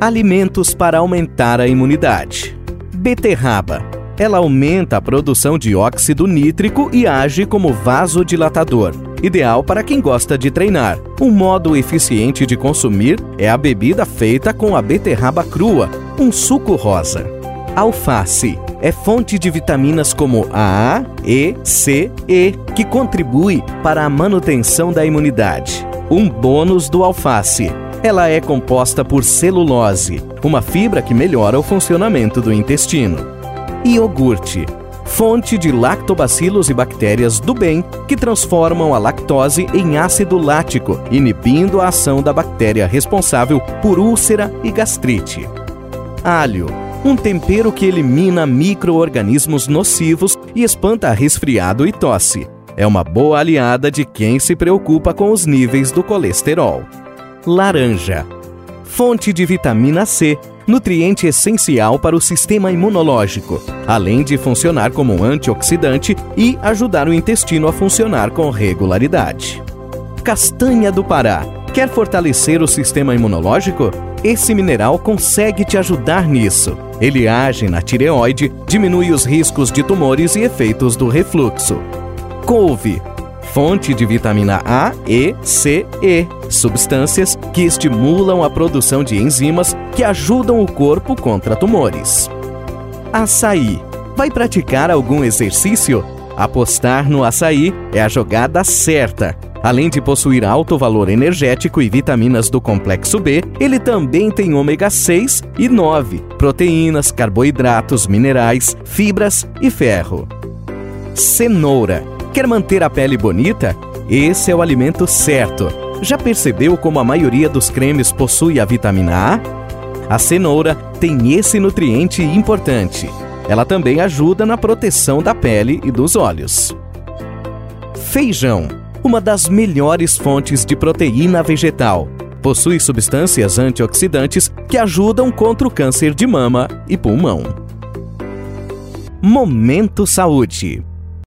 Alimentos para aumentar a imunidade. Beterraba. Ela aumenta a produção de óxido nítrico e age como vasodilatador, ideal para quem gosta de treinar. Um modo eficiente de consumir é a bebida feita com a beterraba crua, um suco rosa. Alface é fonte de vitaminas como A, E, C, E, que contribui para a manutenção da imunidade. Um bônus do alface. Ela é composta por celulose, uma fibra que melhora o funcionamento do intestino. Iogurte fonte de lactobacilos e bactérias do bem que transformam a lactose em ácido lático, inibindo a ação da bactéria responsável por úlcera e gastrite. Alho um tempero que elimina micro-organismos nocivos e espanta resfriado e tosse. É uma boa aliada de quem se preocupa com os níveis do colesterol. Laranja. Fonte de vitamina C, nutriente essencial para o sistema imunológico, além de funcionar como antioxidante e ajudar o intestino a funcionar com regularidade. Castanha do Pará. Quer fortalecer o sistema imunológico? Esse mineral consegue te ajudar nisso. Ele age na tireoide, diminui os riscos de tumores e efeitos do refluxo. Couve fonte de vitamina A, E, C, E, substâncias que estimulam a produção de enzimas que ajudam o corpo contra tumores. Açaí. Vai praticar algum exercício? Apostar no açaí é a jogada certa. Além de possuir alto valor energético e vitaminas do complexo B, ele também tem ômega 6 e 9, proteínas, carboidratos, minerais, fibras e ferro. Cenoura. Quer manter a pele bonita? Esse é o alimento certo. Já percebeu como a maioria dos cremes possui a vitamina A? A cenoura tem esse nutriente importante. Ela também ajuda na proteção da pele e dos olhos. Feijão uma das melhores fontes de proteína vegetal. Possui substâncias antioxidantes que ajudam contra o câncer de mama e pulmão. Momento Saúde